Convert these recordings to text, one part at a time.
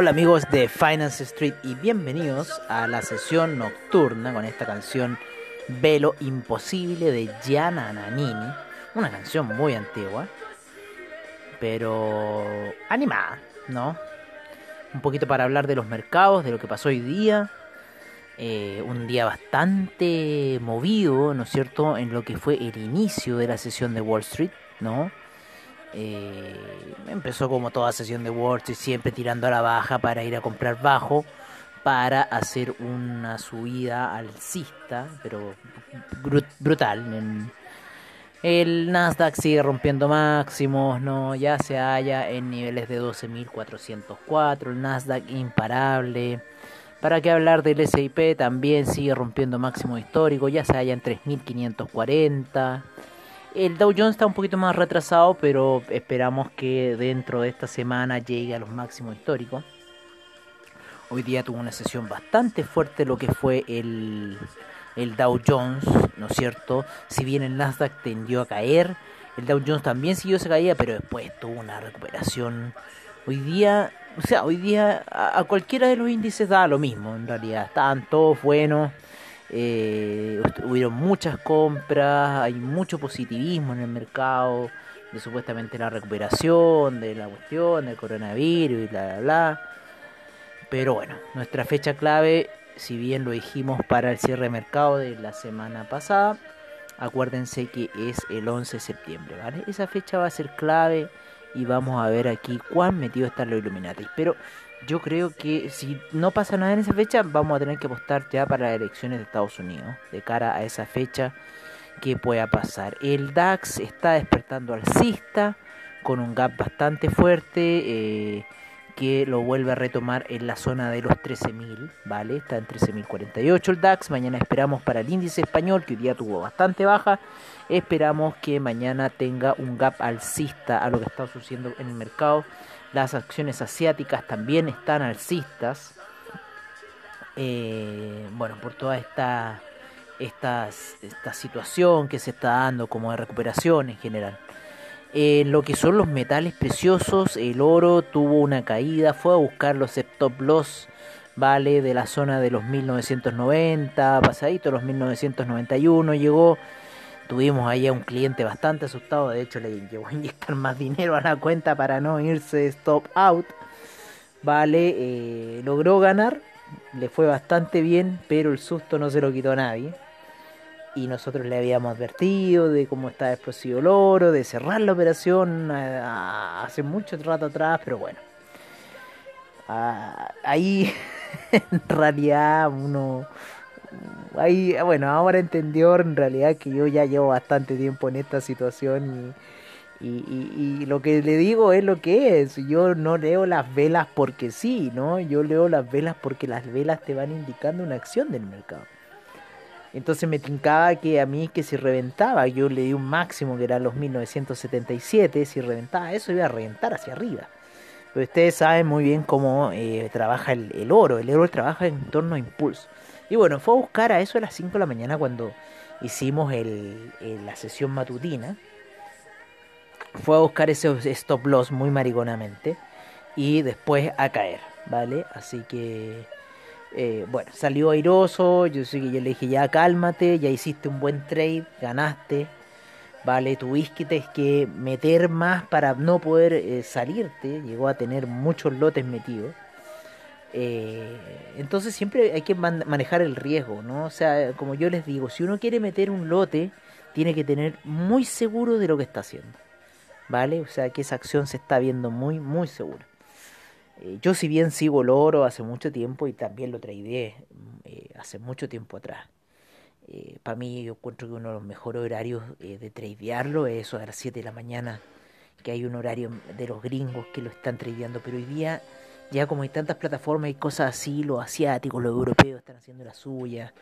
Hola amigos de Finance Street y bienvenidos a la sesión nocturna con esta canción Velo Imposible de Gianna Nannini, una canción muy antigua, pero animada, ¿no? Un poquito para hablar de los mercados, de lo que pasó hoy día, eh, un día bastante movido, ¿no es cierto?, en lo que fue el inicio de la sesión de Wall Street, ¿no? Eh, empezó como toda sesión de Street, siempre tirando a la baja para ir a comprar bajo, para hacer una subida alcista, pero bru- brutal. El Nasdaq sigue rompiendo máximos, no, ya se halla en niveles de 12.404, el Nasdaq imparable. ¿Para qué hablar del S&P? También sigue rompiendo máximos históricos, ya se halla en 3.540. El Dow Jones está un poquito más retrasado, pero esperamos que dentro de esta semana llegue a los máximos históricos. Hoy día tuvo una sesión bastante fuerte lo que fue el, el Dow Jones, ¿no es cierto? Si bien el Nasdaq tendió a caer, el Dow Jones también siguió esa caída, pero después tuvo una recuperación. Hoy día, o sea, hoy día a, a cualquiera de los índices da lo mismo, en realidad. Estaban todos buenos, eh, hubieron muchas compras, hay mucho positivismo en el mercado de supuestamente la recuperación, de la cuestión, del coronavirus y bla, bla, bla. Pero bueno, nuestra fecha clave, si bien lo dijimos para el cierre de mercado de la semana pasada, acuérdense que es el 11 de septiembre, ¿vale? Esa fecha va a ser clave y vamos a ver aquí cuán metido están los Illuminati. Pero yo creo que si no pasa nada en esa fecha, vamos a tener que apostar ya para las elecciones de Estados Unidos, de cara a esa fecha que pueda pasar. El DAX está despertando alcista, con un gap bastante fuerte. eh, que lo vuelve a retomar en la zona de los 13.000, ¿vale? Está en 13.048 el DAX, mañana esperamos para el índice español, que hoy día tuvo bastante baja, esperamos que mañana tenga un gap alcista a lo que está sucediendo en el mercado, las acciones asiáticas también están alcistas, eh, bueno, por toda esta, esta, esta situación que se está dando como de recuperación en general. En lo que son los metales preciosos, el oro tuvo una caída, fue a buscar los stop loss, vale, de la zona de los 1990, pasadito los 1991 llegó. Tuvimos ahí a un cliente bastante asustado, de hecho le llevó a inyectar más dinero a la cuenta para no irse stop out. Vale, eh, logró ganar, le fue bastante bien, pero el susto no se lo quitó a nadie y nosotros le habíamos advertido de cómo estaba explosivo el oro, de cerrar la operación a- hace mucho rato atrás, pero bueno. Ah, ahí en realidad uno ahí bueno ahora entendió en realidad que yo ya llevo bastante tiempo en esta situación y, y, y- lo que le digo es lo que es yo no leo las velas porque sí no yo leo las velas porque las velas te van indicando una acción del mercado entonces me tincaba que a mí que si reventaba, yo le di un máximo que era los 1977, si reventaba eso iba a reventar hacia arriba. Pero ustedes saben muy bien cómo eh, trabaja el, el oro, el oro trabaja en torno a impulso. Y bueno, fue a buscar a eso a las 5 de la mañana cuando hicimos el, la sesión matutina. Fue a buscar ese stop loss muy mariconamente y después a caer, ¿vale? Así que... Eh, bueno, salió airoso, yo yo le dije ya cálmate, ya hiciste un buen trade, ganaste, vale, tuviste que meter más para no poder eh, salirte, llegó a tener muchos lotes metidos. Eh, entonces siempre hay que man- manejar el riesgo, ¿no? O sea, como yo les digo, si uno quiere meter un lote, tiene que tener muy seguro de lo que está haciendo, ¿vale? O sea, que esa acción se está viendo muy, muy segura. Eh, yo si bien sigo el oro hace mucho tiempo y también lo tradeé eh, hace mucho tiempo atrás. Para mí yo encuentro que uno de los mejores horarios eh, de tradearlo es eso de las 7 de la mañana, que hay un horario de los gringos que lo están tradeando, pero hoy día ya como hay tantas plataformas y cosas así, los asiáticos, los europeos están haciendo la suya.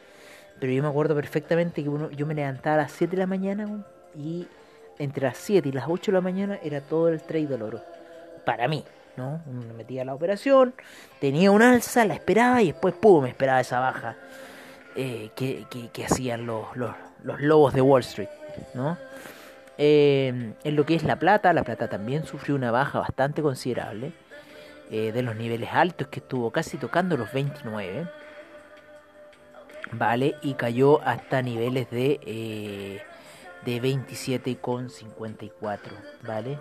Pero yo me acuerdo perfectamente que uno, yo me levantaba a las 7 de la mañana y entre las 7 y las 8 de la mañana era todo el trade del oro. Para mí, ¿no? Me metía a la operación, tenía un alza, la esperaba y después, pum, me esperaba esa baja eh, que, que, hacían los, los, los, lobos de Wall Street, ¿no? Eh, en lo que es la plata, la plata también sufrió una baja bastante considerable eh, de los niveles altos que estuvo casi tocando los 29 vale y cayó hasta niveles de eh, de 27,54 vale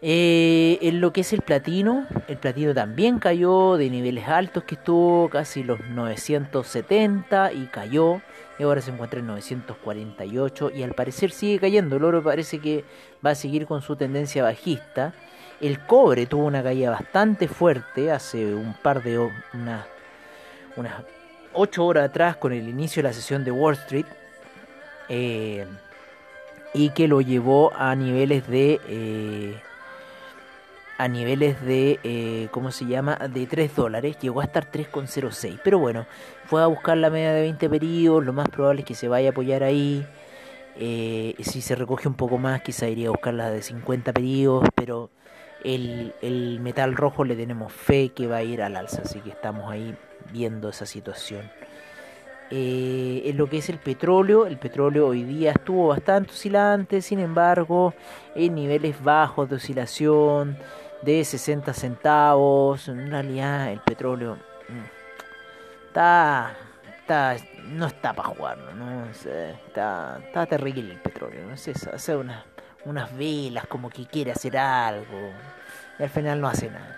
eh, en lo que es el platino el platino también cayó de niveles altos que estuvo casi los 970 y cayó y ahora se encuentra en 948 y al parecer sigue cayendo. El oro parece que va a seguir con su tendencia bajista el cobre tuvo una caída bastante fuerte hace un par de unas unas 8 horas atrás con el inicio de la sesión de Wall Street eh, y que lo llevó a niveles de eh, a niveles de eh, ¿cómo se llama? de 3 dólares llegó a estar 3,06 pero bueno fue a buscar la media de 20 periodos lo más probable es que se vaya a apoyar ahí si se recoge un poco más quizá iría a buscar la de 50 periodos pero el, el metal rojo le tenemos fe que va a ir al alza así que estamos ahí viendo esa situación. Eh, en lo que es el petróleo, el petróleo hoy día estuvo bastante oscilante, sin embargo, en niveles bajos de oscilación de 60 centavos. En realidad, el petróleo mm, está, está no está para jugarlo, ¿no? Está, está terrible el petróleo, ¿no? Es eso, hace unas, unas velas como que quiere hacer algo y al final no hace nada.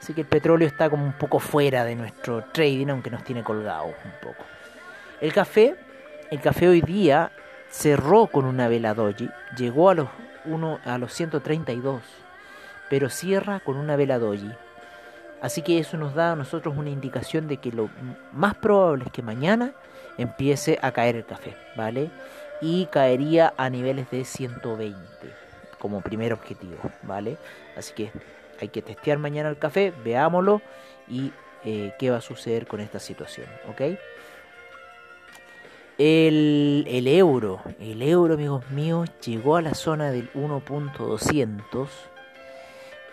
Así que el petróleo está como un poco fuera de nuestro trading, aunque nos tiene colgados un poco. El café, el café hoy día cerró con una vela doji, llegó a los, uno, a los 132, pero cierra con una vela doji. Así que eso nos da a nosotros una indicación de que lo más probable es que mañana empiece a caer el café, ¿vale? Y caería a niveles de 120 como primer objetivo, ¿vale? Así que hay que testear mañana el café, veámoslo y eh, qué va a suceder con esta situación, ¿ok? El, el, euro, el euro, amigos míos, llegó a la zona del 1.200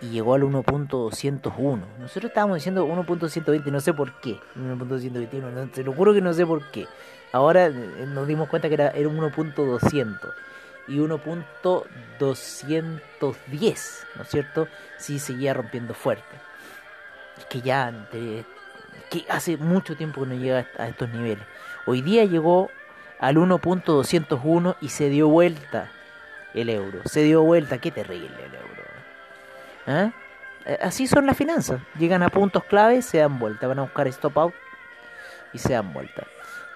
y llegó al 1.201. Nosotros estábamos diciendo 1.120, no sé por qué. 1.121, no, te lo juro que no sé por qué. Ahora eh, nos dimos cuenta que era, era 1.200 y 1.210, ¿no es cierto? Sí seguía rompiendo fuerte. Es que ya que hace mucho tiempo que no llega a estos niveles. Hoy día llegó al 1.201 y se dio vuelta el euro. Se dio vuelta, qué terrible el euro. ¿Eh? Así son las finanzas. Llegan a puntos clave, se dan vuelta. Van a buscar stop out y se dan vuelta.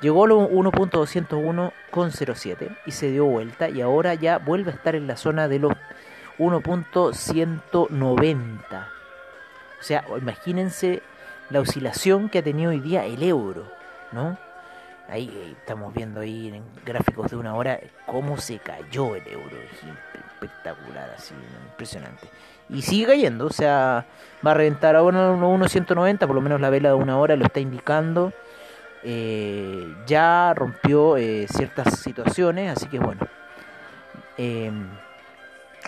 Llegó a 1.201,07 y se dio vuelta y ahora ya vuelve a estar en la zona de los 1.190. O sea, imagínense la oscilación que ha tenido hoy día el euro, ¿no? Ahí estamos viendo ahí en gráficos de una hora cómo se cayó el euro. Espectacular, así, impresionante. Y sigue cayendo, o sea, va a reventar ahora 1.190, por lo menos la vela de una hora lo está indicando eh, ya rompió eh, ciertas situaciones, así que bueno, eh,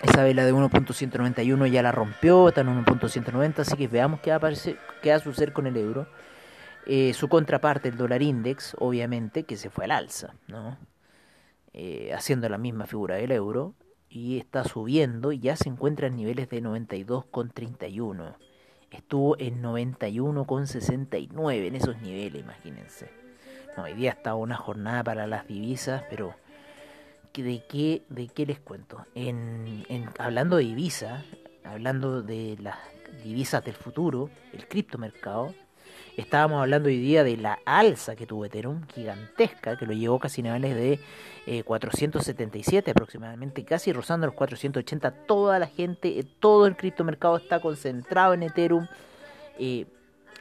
esa vela de 1.191 ya la rompió, está en 1.190, así que veamos qué va, a aparecer, qué va a suceder con el euro. Eh, su contraparte, el dólar index, obviamente, que se fue al alza, ¿no? Haciendo la misma figura del euro, y está subiendo y ya se encuentra en niveles de 92,31 estuvo en 91,69 en esos niveles, imagínense. No, hoy día está una jornada para las divisas, pero ¿de qué, de qué les cuento? En, en, hablando de divisas, hablando de las divisas del futuro, el criptomercado, Estábamos hablando hoy día de la alza que tuvo Ethereum, gigantesca, que lo llevó casi niveles de eh, 477 aproximadamente, casi rozando los 480. Toda la gente, eh, todo el criptomercado está concentrado en Ethereum. Eh,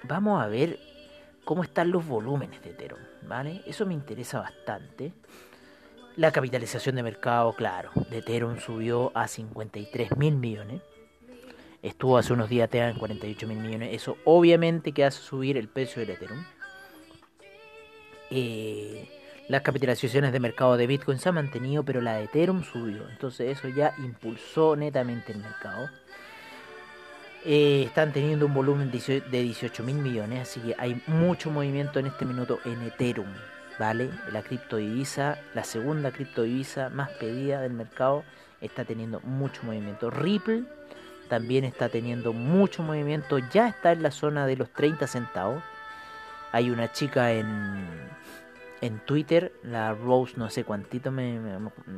vamos a ver cómo están los volúmenes de Ethereum, ¿vale? Eso me interesa bastante. La capitalización de mercado, claro, de Ethereum subió a 53 mil millones. Estuvo hace unos días en 48 mil millones. Eso obviamente que hace subir el precio del Ethereum. Eh, las capitalizaciones de mercado de Bitcoin se han mantenido, pero la de Ethereum subió. Entonces eso ya impulsó netamente el mercado. Eh, están teniendo un volumen de 18 mil millones, así que hay mucho movimiento en este minuto en Ethereum, ¿vale? La criptodivisa, la segunda criptodivisa más pedida del mercado, está teniendo mucho movimiento. Ripple también está teniendo mucho movimiento, ya está en la zona de los 30 centavos. Hay una chica en, en Twitter, la Rose, no sé cuántito me,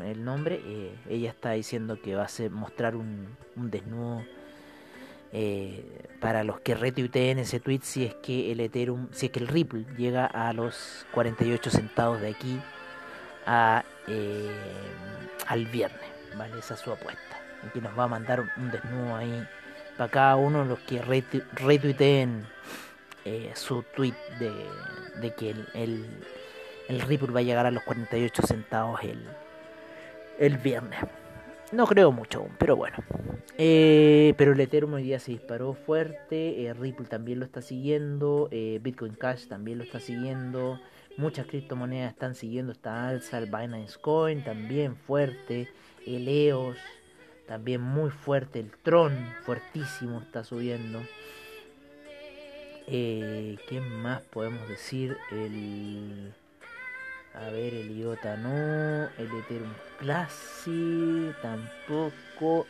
el nombre, eh, ella está diciendo que va a hacer, mostrar un, un desnudo eh, para los que retuiteen ese tweet si es que el Ethereum, si es que el Ripple llega a los 48 centavos de aquí a, eh, al viernes, ¿vale? Esa es su apuesta. Que nos va a mandar un, desnudo ahí para cada uno de los que retu- retuiteen eh, su tweet de, que el, el, Ripple va a llegar a los 48 centavos el, el viernes. No creo mucho aún, pero bueno. Eh, pero el Ethereum hoy día se disparó fuerte. eh, Ripple también lo está siguiendo. Bitcoin Cash también lo está siguiendo. Muchas criptomonedas están siguiendo esta alza. El Binance Coin también fuerte. El EOS también muy fuerte. El Tron fuertísimo está subiendo. Eh, ¿Qué más podemos decir? El. A ver, el IOTA no. El Ethereum Classic tampoco.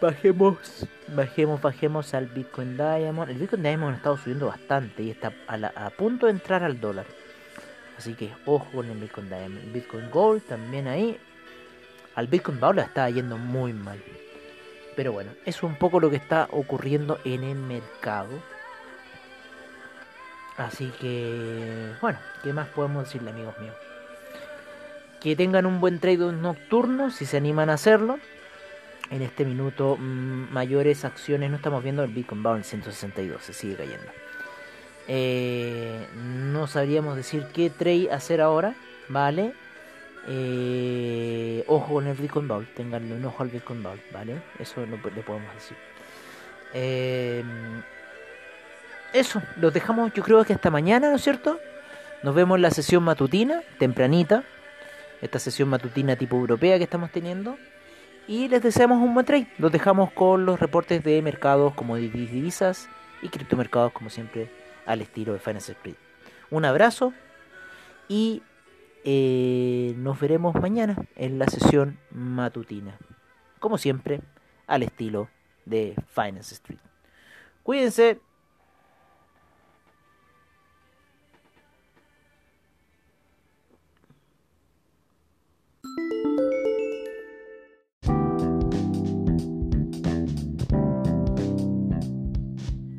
Bajemos, bajemos, bajemos al Bitcoin Diamond. El Bitcoin Diamond ha estado subiendo bastante y está a, la- a punto de entrar al dólar. Así que ojo con el Bitcoin Diamond. El Bitcoin Gold también ahí. Al Bitcoin Gold le está yendo muy mal. Pero bueno, es un poco lo que está ocurriendo en el mercado. Así que, bueno, ¿qué más podemos decirle, amigos míos? Que tengan un buen trade nocturno, si se animan a hacerlo. En este minuto, mm, mayores acciones no estamos viendo. El Bitcoin va en 162, se sigue cayendo. Eh, no sabríamos decir qué trade hacer ahora, ¿vale? Eh, ojo con el Bitcoin Bowl, tenganle un ojo al Bitcoin Bowl, ¿vale? Eso lo, le podemos decir. Eh, eso, los dejamos yo creo que hasta mañana, ¿no es cierto? Nos vemos en la sesión matutina, tempranita. Esta sesión matutina tipo europea que estamos teniendo. Y les deseamos un buen trade. Los dejamos con los reportes de mercados como divisas y criptomercados como siempre al estilo de Finance Street. Un abrazo y eh, nos veremos mañana en la sesión matutina. Como siempre, al estilo de Finance Street. Cuídense.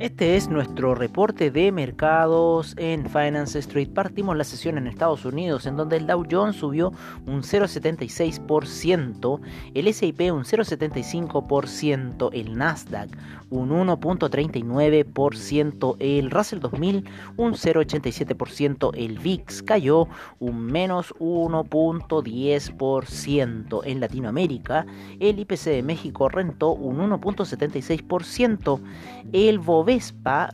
Este es nuestro reporte de mercados en Finance Street. Partimos la sesión en Estados Unidos, en donde el Dow Jones subió un 0,76%, el S&P un 0,75%, el Nasdaq un 1,39%, el Russell 2000 un 0,87%, el VIX cayó un menos 1,10%. En Latinoamérica, el IPC de México rentó un 1,76%, el Bovespa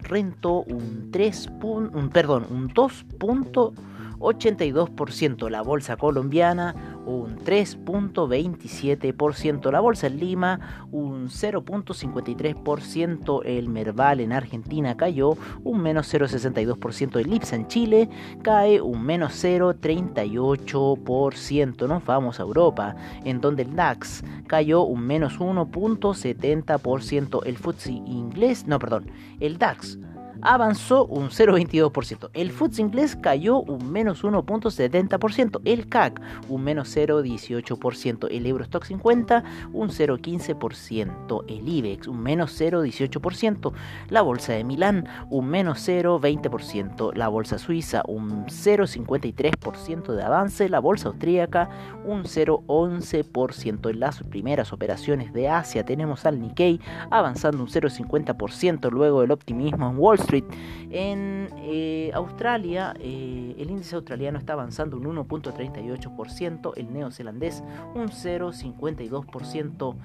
rentó un 3 pun- un, perdón, un 2.82%, la bolsa colombiana un 3.27%, la bolsa en Lima un 0.53%, el Merval en Argentina cayó un menos 0.62%, el IPSA en Chile cae un menos 0.38%, nos vamos a Europa, en donde el DAX cayó un menos 1.70%, el FTSE inglés, no perdón, el DAX avanzó un 0,22%. El FTSE inglés cayó un menos 1.70%. El CAC un menos 0,18%. El Eurostock 50 un 0,15%. El IBEX un menos 0,18%. La bolsa de Milán un menos 0,20%. La bolsa suiza un 0,53% de avance. La bolsa austríaca un 0,11%. En las primeras operaciones de Asia tenemos al Nikkei avanzando un 0,50% luego del optimismo en Wall Street Street. En eh, Australia, eh, el índice australiano está avanzando un 1.38%, el neozelandés un 0.52%.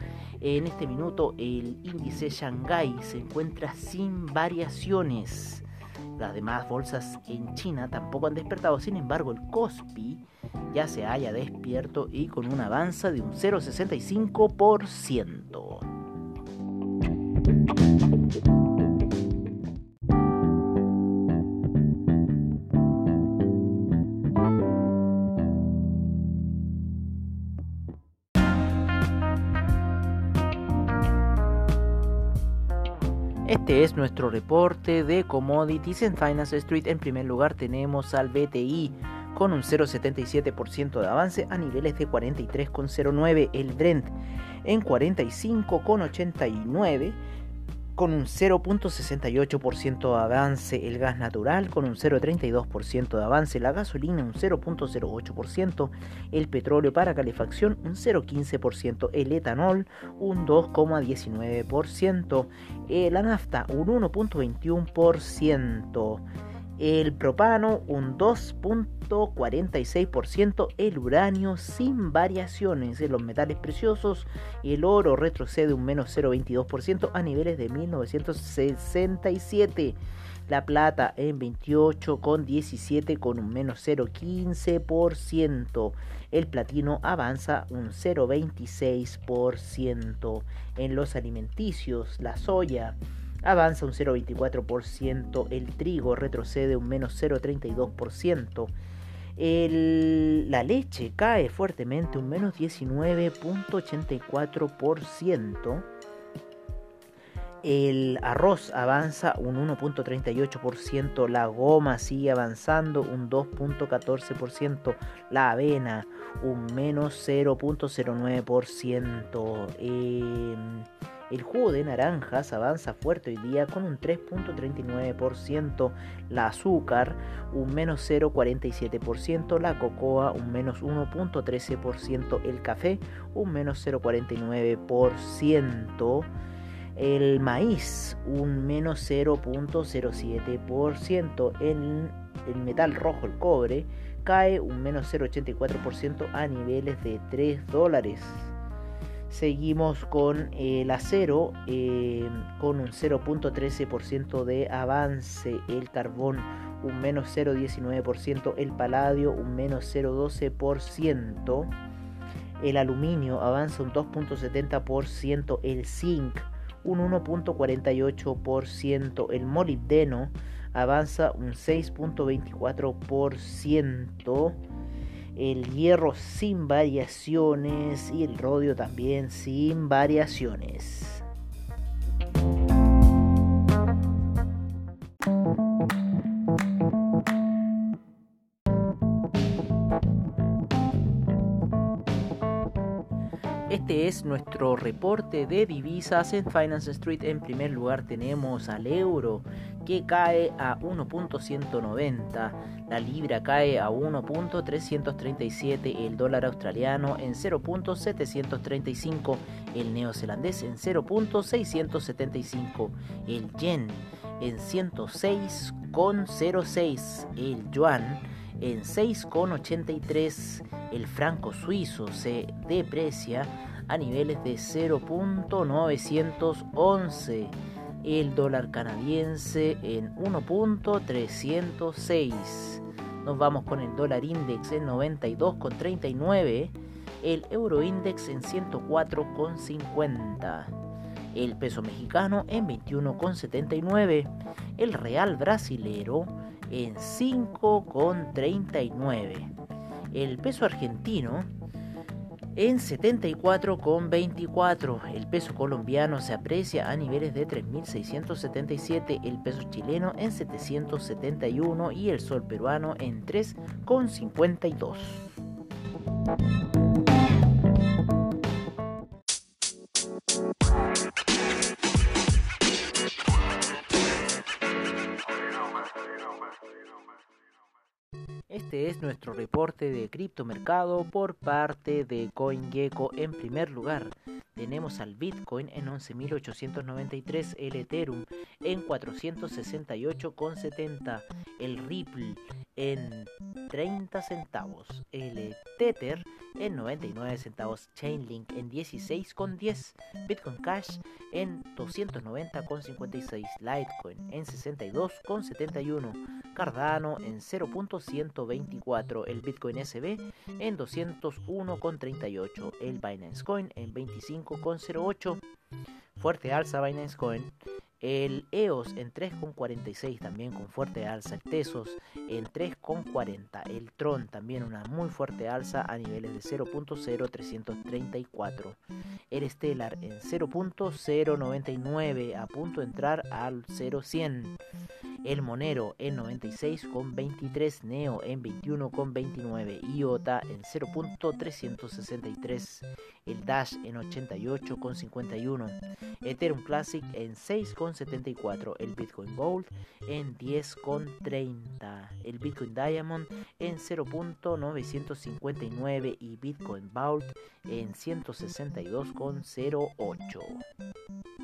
En este minuto, el índice Shanghai se encuentra sin variaciones. Las demás bolsas en China tampoco han despertado, sin embargo el Kospi ya se haya despierto y con un avance de un 0,65%. Este es nuestro reporte de commodities en Finance Street. En primer lugar tenemos al BTI con un 0,77% de avance a niveles de 43,09. El Brent en 45,89 con un 0.68% de avance el gas natural, con un 0.32% de avance la gasolina, un 0.08%, el petróleo para calefacción, un 0.15%, el etanol, un 2.19%, eh, la nafta, un 1.21%, el propano un 2.46%, el uranio sin variaciones. En los metales preciosos, el oro retrocede un menos 0.22% a niveles de 1967, la plata en 28,17 con un menos 0,15%, el platino avanza un 0,26%, en los alimenticios la soya avanza un 0,24%, el trigo retrocede un menos 0,32%, la leche cae fuertemente un menos 19,84%, el arroz avanza un 1.38%, la goma sigue avanzando un 2.14%, la avena un menos 0.09%. Eh, el jugo de naranjas avanza fuerte hoy día con un 3.39%, la azúcar un menos 0.47%, la cocoa un menos 1.13%, el café un menos 0.49%, el maíz un menos 0.07%, el, el metal rojo, el cobre, cae un menos 0.84% a niveles de 3 dólares. Seguimos con el acero eh, con un 0.13% de avance, el carbón un menos 0.19%, el paladio un menos 0.12%, el aluminio avanza un 2.70%, el zinc un 1.48%, el molibdeno avanza un 6.24%, el hierro sin variaciones y el rodio también sin variaciones. Es nuestro reporte de divisas en Finance Street. En primer lugar tenemos al euro que cae a 1.190, la libra cae a 1.337, el dólar australiano en 0.735, el neozelandés en 0.675, el yen en 106,06, el yuan en 6,83, el franco suizo se deprecia a niveles de 0.911 el dólar canadiense en 1.306. Nos vamos con el dólar index en 92,39, el euro index en 104,50, el peso mexicano en 21,79, el real brasilero en 5,39, el peso argentino en 74,24. El peso colombiano se aprecia a niveles de 3.677, el peso chileno en 771 y el sol peruano en 3,52. Nuestro reporte de criptomercado por parte de CoinGecko. En primer lugar, tenemos al Bitcoin en 11.893, el Ethereum en 468,70, el Ripple en 30 centavos, el Tether en 99 centavos, Chainlink en 16,10, Bitcoin Cash en 290,56, Litecoin en 62,71, Cardano en 0.124, el Bitcoin SB en 201,38, el Binance Coin en 25,08, fuerte alza Binance Coin, el EOS en 3,46 también con fuerte alza, el Tesos en 3,40, el Tron también una muy fuerte alza a niveles de 0.0334, el Stellar en 0.099 a punto de entrar al 0.100 el Monero en 96,23, Neo en 21,29, IOTA en 0.363, el Dash en 88,51, Ethereum Classic en 6,74, el Bitcoin Gold en 10,30, el Bitcoin Diamond en 0.959 y Bitcoin Vault en 162,08.